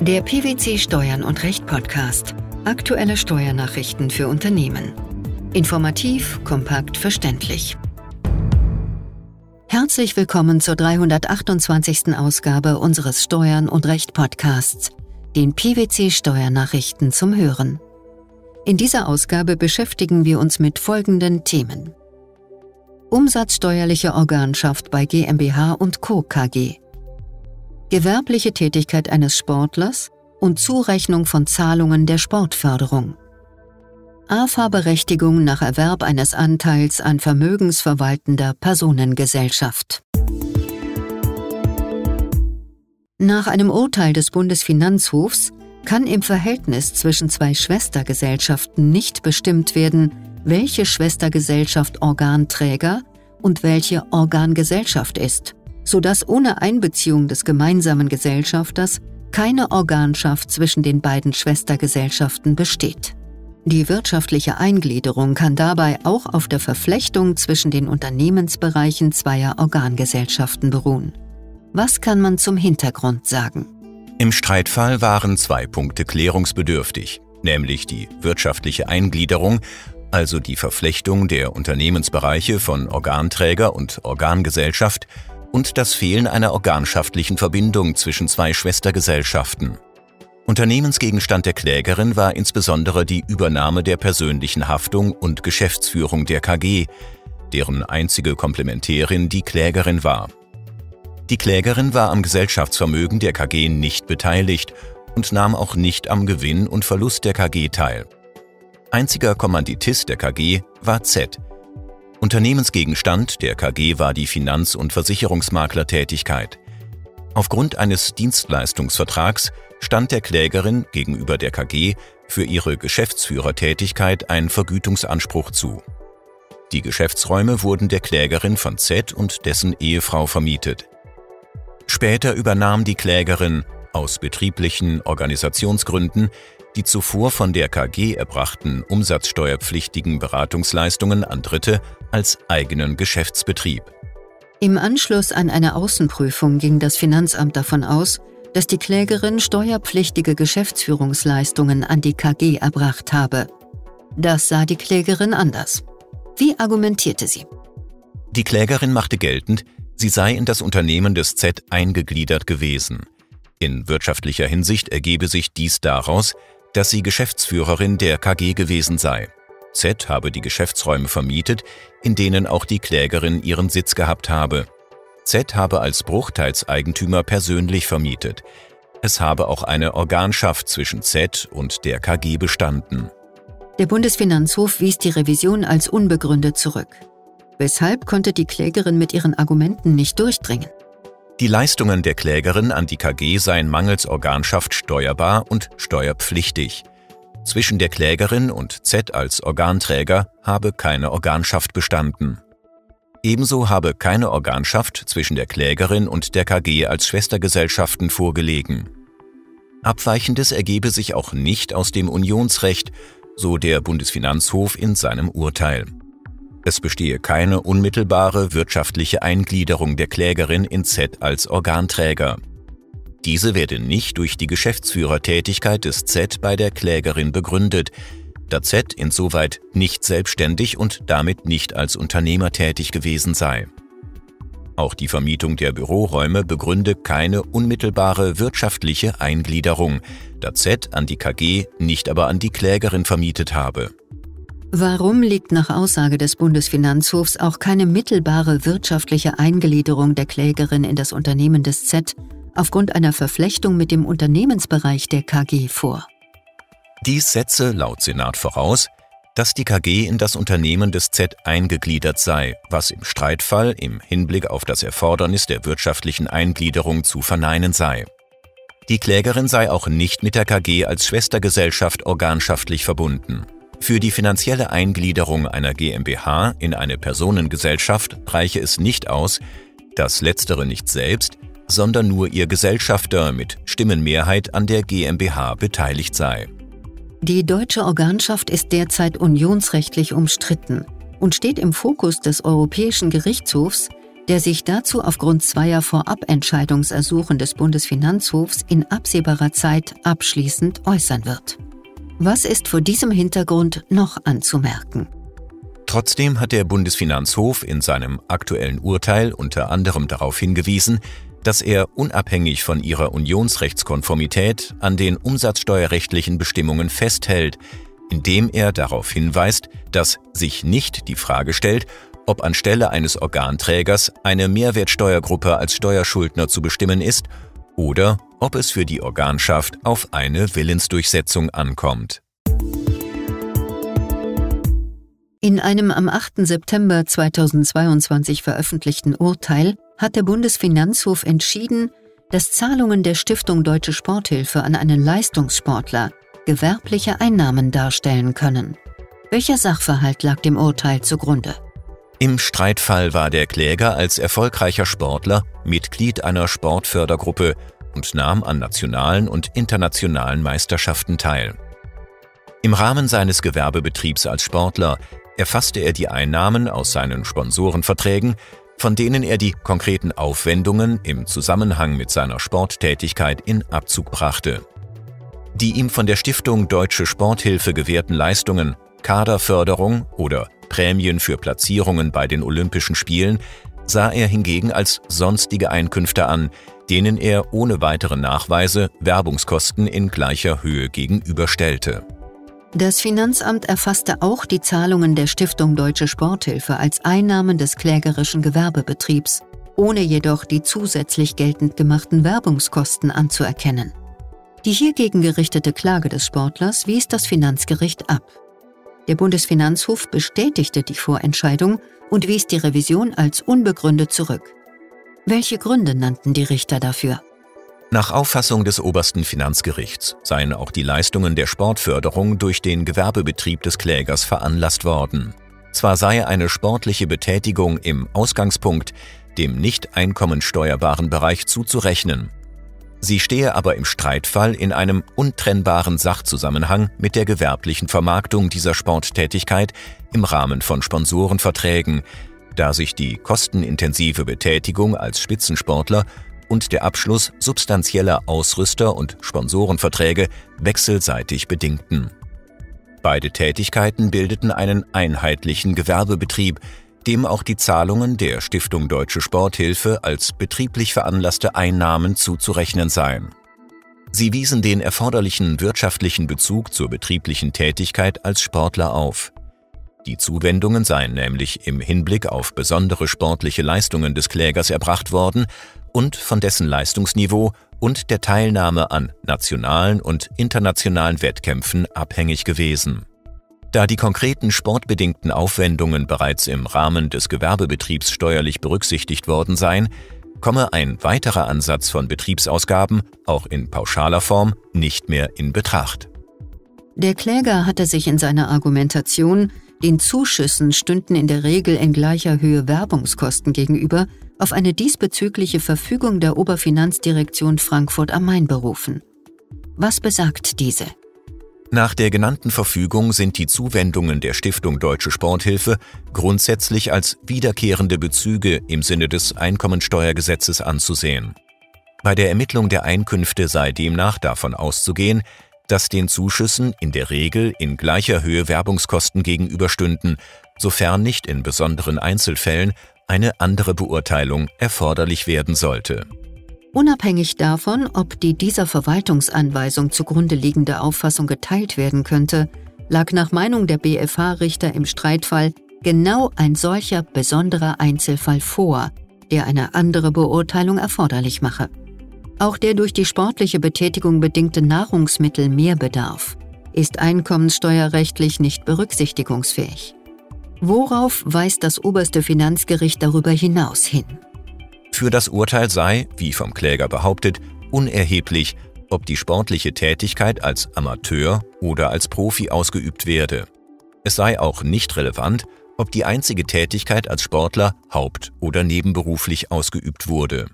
Der PwC Steuern und Recht Podcast. Aktuelle Steuernachrichten für Unternehmen. Informativ, kompakt, verständlich. Herzlich willkommen zur 328. Ausgabe unseres Steuern und Recht Podcasts, den PwC Steuernachrichten zum Hören. In dieser Ausgabe beschäftigen wir uns mit folgenden Themen. Umsatzsteuerliche Organschaft bei GmbH und Co. KG gewerbliche Tätigkeit eines Sportlers und Zurechnung von Zahlungen der Sportförderung. AFA-Berechtigung nach Erwerb eines Anteils an vermögensverwaltender Personengesellschaft. Nach einem Urteil des Bundesfinanzhofs kann im Verhältnis zwischen zwei Schwestergesellschaften nicht bestimmt werden, welche Schwestergesellschaft Organträger und welche Organgesellschaft ist sodass ohne Einbeziehung des gemeinsamen Gesellschafters keine Organschaft zwischen den beiden Schwestergesellschaften besteht. Die wirtschaftliche Eingliederung kann dabei auch auf der Verflechtung zwischen den Unternehmensbereichen zweier Organgesellschaften beruhen. Was kann man zum Hintergrund sagen? Im Streitfall waren zwei Punkte klärungsbedürftig, nämlich die wirtschaftliche Eingliederung, also die Verflechtung der Unternehmensbereiche von Organträger und Organgesellschaft, und das Fehlen einer organschaftlichen Verbindung zwischen zwei Schwestergesellschaften. Unternehmensgegenstand der Klägerin war insbesondere die Übernahme der persönlichen Haftung und Geschäftsführung der KG, deren einzige Komplementärin die Klägerin war. Die Klägerin war am Gesellschaftsvermögen der KG nicht beteiligt und nahm auch nicht am Gewinn und Verlust der KG teil. Einziger Kommanditist der KG war Z, Unternehmensgegenstand der KG war die Finanz- und Versicherungsmaklertätigkeit. Aufgrund eines Dienstleistungsvertrags stand der Klägerin gegenüber der KG für ihre Geschäftsführertätigkeit ein Vergütungsanspruch zu. Die Geschäftsräume wurden der Klägerin von Z und dessen Ehefrau vermietet. Später übernahm die Klägerin aus betrieblichen Organisationsgründen die zuvor von der KG erbrachten umsatzsteuerpflichtigen Beratungsleistungen an Dritte als eigenen Geschäftsbetrieb. Im Anschluss an eine Außenprüfung ging das Finanzamt davon aus, dass die Klägerin steuerpflichtige Geschäftsführungsleistungen an die KG erbracht habe. Das sah die Klägerin anders. Wie argumentierte sie? Die Klägerin machte geltend, sie sei in das Unternehmen des Z eingegliedert gewesen. In wirtschaftlicher Hinsicht ergebe sich dies daraus, dass sie Geschäftsführerin der KG gewesen sei. Z habe die Geschäftsräume vermietet, in denen auch die Klägerin ihren Sitz gehabt habe. Z habe als Bruchteilseigentümer persönlich vermietet. Es habe auch eine Organschaft zwischen Z und der KG bestanden. Der Bundesfinanzhof wies die Revision als unbegründet zurück. Weshalb konnte die Klägerin mit ihren Argumenten nicht durchdringen? Die Leistungen der Klägerin an die KG seien mangels Organschaft steuerbar und steuerpflichtig. Zwischen der Klägerin und Z als Organträger habe keine Organschaft bestanden. Ebenso habe keine Organschaft zwischen der Klägerin und der KG als Schwestergesellschaften vorgelegen. Abweichendes ergebe sich auch nicht aus dem Unionsrecht, so der Bundesfinanzhof in seinem Urteil. Es bestehe keine unmittelbare wirtschaftliche Eingliederung der Klägerin in Z als Organträger. Diese werde nicht durch die Geschäftsführertätigkeit des Z bei der Klägerin begründet, da Z insoweit nicht selbstständig und damit nicht als Unternehmer tätig gewesen sei. Auch die Vermietung der Büroräume begründe keine unmittelbare wirtschaftliche Eingliederung, da Z an die KG, nicht aber an die Klägerin vermietet habe. Warum liegt nach Aussage des Bundesfinanzhofs auch keine mittelbare wirtschaftliche Eingliederung der Klägerin in das Unternehmen des Z aufgrund einer Verflechtung mit dem Unternehmensbereich der KG vor? Dies setze laut Senat voraus, dass die KG in das Unternehmen des Z eingegliedert sei, was im Streitfall im Hinblick auf das Erfordernis der wirtschaftlichen Eingliederung zu verneinen sei. Die Klägerin sei auch nicht mit der KG als Schwestergesellschaft organschaftlich verbunden. Für die finanzielle Eingliederung einer GmbH in eine Personengesellschaft reiche es nicht aus, dass letztere nicht selbst, sondern nur ihr Gesellschafter mit Stimmenmehrheit an der GmbH beteiligt sei. Die deutsche Organschaft ist derzeit unionsrechtlich umstritten und steht im Fokus des Europäischen Gerichtshofs, der sich dazu aufgrund zweier Vorabentscheidungsersuchen des Bundesfinanzhofs in absehbarer Zeit abschließend äußern wird. Was ist vor diesem Hintergrund noch anzumerken? Trotzdem hat der Bundesfinanzhof in seinem aktuellen Urteil unter anderem darauf hingewiesen, dass er unabhängig von ihrer Unionsrechtskonformität an den umsatzsteuerrechtlichen Bestimmungen festhält, indem er darauf hinweist, dass sich nicht die Frage stellt, ob anstelle eines Organträgers eine Mehrwertsteuergruppe als Steuerschuldner zu bestimmen ist oder ob es für die Organschaft auf eine Willensdurchsetzung ankommt. In einem am 8. September 2022 veröffentlichten Urteil hat der Bundesfinanzhof entschieden, dass Zahlungen der Stiftung Deutsche Sporthilfe an einen Leistungssportler gewerbliche Einnahmen darstellen können. Welcher Sachverhalt lag dem Urteil zugrunde? Im Streitfall war der Kläger als erfolgreicher Sportler Mitglied einer Sportfördergruppe und nahm an nationalen und internationalen Meisterschaften teil. Im Rahmen seines Gewerbebetriebs als Sportler erfasste er die Einnahmen aus seinen Sponsorenverträgen, von denen er die konkreten Aufwendungen im Zusammenhang mit seiner Sporttätigkeit in Abzug brachte. Die ihm von der Stiftung Deutsche Sporthilfe gewährten Leistungen, Kaderförderung oder Prämien für Platzierungen bei den Olympischen Spielen sah er hingegen als sonstige Einkünfte an, denen er ohne weitere Nachweise Werbungskosten in gleicher Höhe gegenüberstellte. Das Finanzamt erfasste auch die Zahlungen der Stiftung Deutsche Sporthilfe als Einnahmen des klägerischen Gewerbebetriebs, ohne jedoch die zusätzlich geltend gemachten Werbungskosten anzuerkennen. Die hiergegen gerichtete Klage des Sportlers wies das Finanzgericht ab. Der Bundesfinanzhof bestätigte die Vorentscheidung und wies die Revision als unbegründet zurück. Welche Gründe nannten die Richter dafür? Nach Auffassung des obersten Finanzgerichts seien auch die Leistungen der Sportförderung durch den Gewerbebetrieb des Klägers veranlasst worden. Zwar sei eine sportliche Betätigung im Ausgangspunkt dem nicht einkommensteuerbaren Bereich zuzurechnen. Sie stehe aber im Streitfall in einem untrennbaren Sachzusammenhang mit der gewerblichen Vermarktung dieser Sporttätigkeit im Rahmen von Sponsorenverträgen, da sich die kostenintensive Betätigung als Spitzensportler und der Abschluss substanzieller Ausrüster- und Sponsorenverträge wechselseitig bedingten. Beide Tätigkeiten bildeten einen einheitlichen Gewerbebetrieb, dem auch die Zahlungen der Stiftung Deutsche Sporthilfe als betrieblich veranlasste Einnahmen zuzurechnen seien. Sie wiesen den erforderlichen wirtschaftlichen Bezug zur betrieblichen Tätigkeit als Sportler auf. Die Zuwendungen seien nämlich im Hinblick auf besondere sportliche Leistungen des Klägers erbracht worden und von dessen Leistungsniveau und der Teilnahme an nationalen und internationalen Wettkämpfen abhängig gewesen. Da die konkreten sportbedingten Aufwendungen bereits im Rahmen des Gewerbebetriebs steuerlich berücksichtigt worden seien, komme ein weiterer Ansatz von Betriebsausgaben, auch in pauschaler Form, nicht mehr in Betracht. Der Kläger hatte sich in seiner Argumentation, den Zuschüssen stünden in der Regel in gleicher Höhe Werbungskosten gegenüber, auf eine diesbezügliche Verfügung der Oberfinanzdirektion Frankfurt am Main berufen. Was besagt diese? Nach der genannten Verfügung sind die Zuwendungen der Stiftung Deutsche Sporthilfe grundsätzlich als wiederkehrende Bezüge im Sinne des Einkommensteuergesetzes anzusehen. Bei der Ermittlung der Einkünfte sei demnach davon auszugehen, dass den Zuschüssen in der Regel in gleicher Höhe Werbungskosten gegenüberstünden, sofern nicht in besonderen Einzelfällen eine andere Beurteilung erforderlich werden sollte. Unabhängig davon, ob die dieser Verwaltungsanweisung zugrunde liegende Auffassung geteilt werden könnte, lag nach Meinung der BFH-Richter im Streitfall genau ein solcher besonderer Einzelfall vor, der eine andere Beurteilung erforderlich mache. Auch der durch die sportliche Betätigung bedingte Nahrungsmittelmehrbedarf ist einkommenssteuerrechtlich nicht berücksichtigungsfähig. Worauf weist das oberste Finanzgericht darüber hinaus hin? Für das Urteil sei, wie vom Kläger behauptet, unerheblich, ob die sportliche Tätigkeit als Amateur oder als Profi ausgeübt werde. Es sei auch nicht relevant, ob die einzige Tätigkeit als Sportler haupt- oder nebenberuflich ausgeübt wurde.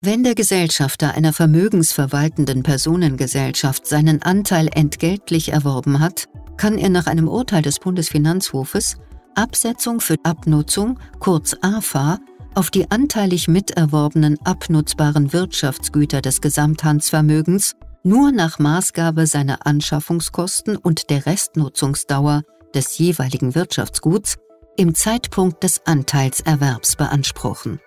Wenn der Gesellschafter einer vermögensverwaltenden Personengesellschaft seinen Anteil entgeltlich erworben hat, kann er nach einem Urteil des Bundesfinanzhofes Absetzung für Abnutzung, kurz AFA, auf die anteilig miterworbenen abnutzbaren Wirtschaftsgüter des Gesamthandsvermögens nur nach Maßgabe seiner Anschaffungskosten und der Restnutzungsdauer des jeweiligen Wirtschaftsguts im Zeitpunkt des Anteilserwerbs beanspruchen.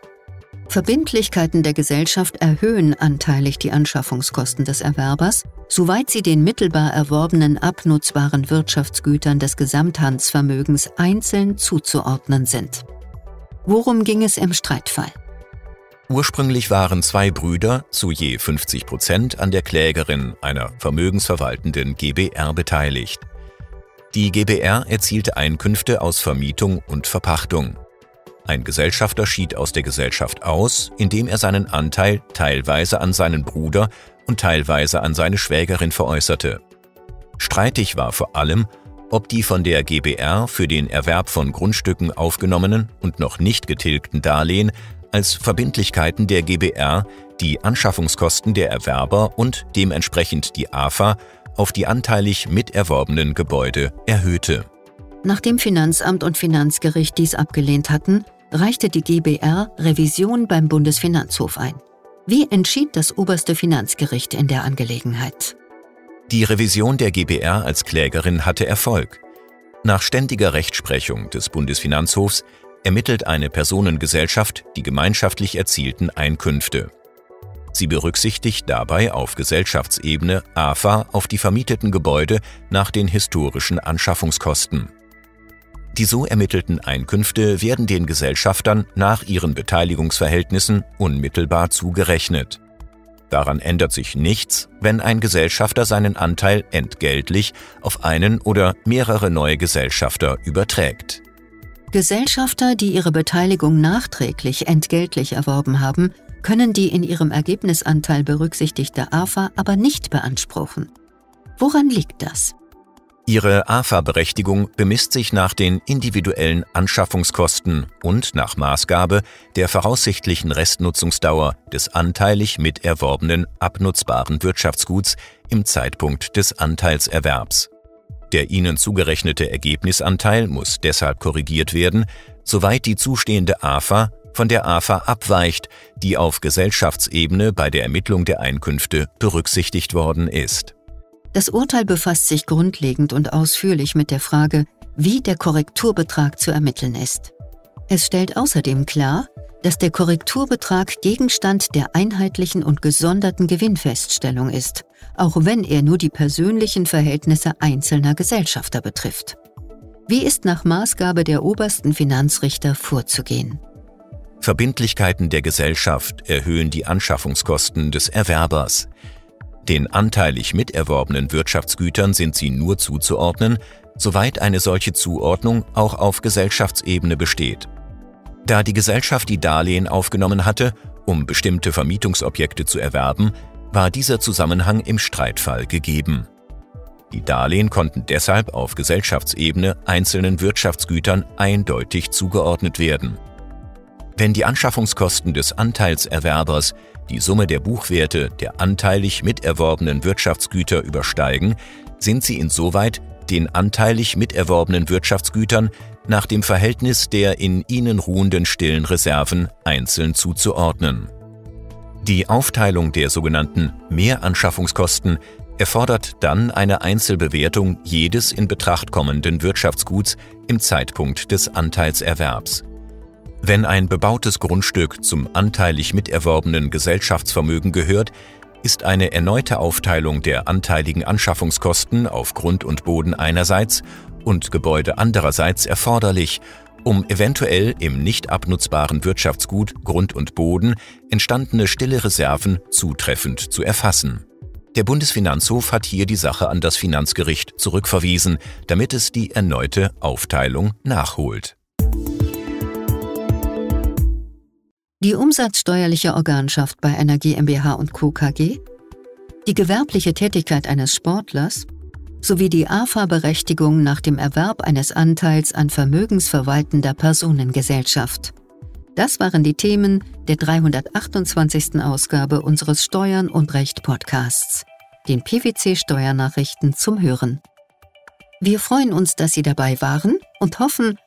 Verbindlichkeiten der Gesellschaft erhöhen anteilig die Anschaffungskosten des Erwerbers, soweit sie den mittelbar erworbenen abnutzbaren Wirtschaftsgütern des Gesamthandsvermögens einzeln zuzuordnen sind. Worum ging es im Streitfall? Ursprünglich waren zwei Brüder zu je 50 Prozent an der Klägerin einer vermögensverwaltenden GBR beteiligt. Die GBR erzielte Einkünfte aus Vermietung und Verpachtung. Ein Gesellschafter schied aus der Gesellschaft aus, indem er seinen Anteil teilweise an seinen Bruder und teilweise an seine Schwägerin veräußerte. Streitig war vor allem, ob die von der GBR für den Erwerb von Grundstücken aufgenommenen und noch nicht getilgten Darlehen als Verbindlichkeiten der GBR die Anschaffungskosten der Erwerber und dementsprechend die AFA auf die anteilig miterworbenen Gebäude erhöhte. Nachdem Finanzamt und Finanzgericht dies abgelehnt hatten, reichte die GBR Revision beim Bundesfinanzhof ein. Wie entschied das oberste Finanzgericht in der Angelegenheit? Die Revision der GBR als Klägerin hatte Erfolg. Nach ständiger Rechtsprechung des Bundesfinanzhofs ermittelt eine Personengesellschaft die gemeinschaftlich erzielten Einkünfte. Sie berücksichtigt dabei auf Gesellschaftsebene AFA auf die vermieteten Gebäude nach den historischen Anschaffungskosten. Die so ermittelten Einkünfte werden den Gesellschaftern nach ihren Beteiligungsverhältnissen unmittelbar zugerechnet. Daran ändert sich nichts, wenn ein Gesellschafter seinen Anteil entgeltlich auf einen oder mehrere neue Gesellschafter überträgt. Gesellschafter, die ihre Beteiligung nachträglich entgeltlich erworben haben, können die in ihrem Ergebnisanteil berücksichtigte AFA aber nicht beanspruchen. Woran liegt das? Ihre AFA-Berechtigung bemisst sich nach den individuellen Anschaffungskosten und nach Maßgabe der voraussichtlichen Restnutzungsdauer des anteilig miterworbenen abnutzbaren Wirtschaftsguts im Zeitpunkt des Anteilserwerbs. Der ihnen zugerechnete Ergebnisanteil muss deshalb korrigiert werden, soweit die zustehende AFA von der AFA abweicht, die auf Gesellschaftsebene bei der Ermittlung der Einkünfte berücksichtigt worden ist. Das Urteil befasst sich grundlegend und ausführlich mit der Frage, wie der Korrekturbetrag zu ermitteln ist. Es stellt außerdem klar, dass der Korrekturbetrag Gegenstand der einheitlichen und gesonderten Gewinnfeststellung ist, auch wenn er nur die persönlichen Verhältnisse einzelner Gesellschafter betrifft. Wie ist nach Maßgabe der obersten Finanzrichter vorzugehen? Verbindlichkeiten der Gesellschaft erhöhen die Anschaffungskosten des Erwerbers. Den anteilig miterworbenen Wirtschaftsgütern sind sie nur zuzuordnen, soweit eine solche Zuordnung auch auf Gesellschaftsebene besteht. Da die Gesellschaft die Darlehen aufgenommen hatte, um bestimmte Vermietungsobjekte zu erwerben, war dieser Zusammenhang im Streitfall gegeben. Die Darlehen konnten deshalb auf Gesellschaftsebene einzelnen Wirtschaftsgütern eindeutig zugeordnet werden. Wenn die Anschaffungskosten des Anteilserwerbers die Summe der Buchwerte der anteilig miterworbenen Wirtschaftsgüter übersteigen, sind sie insoweit den anteilig miterworbenen Wirtschaftsgütern nach dem Verhältnis der in ihnen ruhenden stillen Reserven einzeln zuzuordnen. Die Aufteilung der sogenannten Mehranschaffungskosten erfordert dann eine Einzelbewertung jedes in Betracht kommenden Wirtschaftsguts im Zeitpunkt des Anteilserwerbs. Wenn ein bebautes Grundstück zum anteilig miterworbenen Gesellschaftsvermögen gehört, ist eine erneute Aufteilung der anteiligen Anschaffungskosten auf Grund und Boden einerseits und Gebäude andererseits erforderlich, um eventuell im nicht abnutzbaren Wirtschaftsgut Grund und Boden entstandene stille Reserven zutreffend zu erfassen. Der Bundesfinanzhof hat hier die Sache an das Finanzgericht zurückverwiesen, damit es die erneute Aufteilung nachholt. Die umsatzsteuerliche Organschaft bei einer GmbH und Co. KG, die gewerbliche Tätigkeit eines Sportlers sowie die AFA-Berechtigung nach dem Erwerb eines Anteils an vermögensverwaltender Personengesellschaft. Das waren die Themen der 328. Ausgabe unseres Steuern und Recht Podcasts, den PwC Steuernachrichten zum Hören. Wir freuen uns, dass Sie dabei waren und hoffen,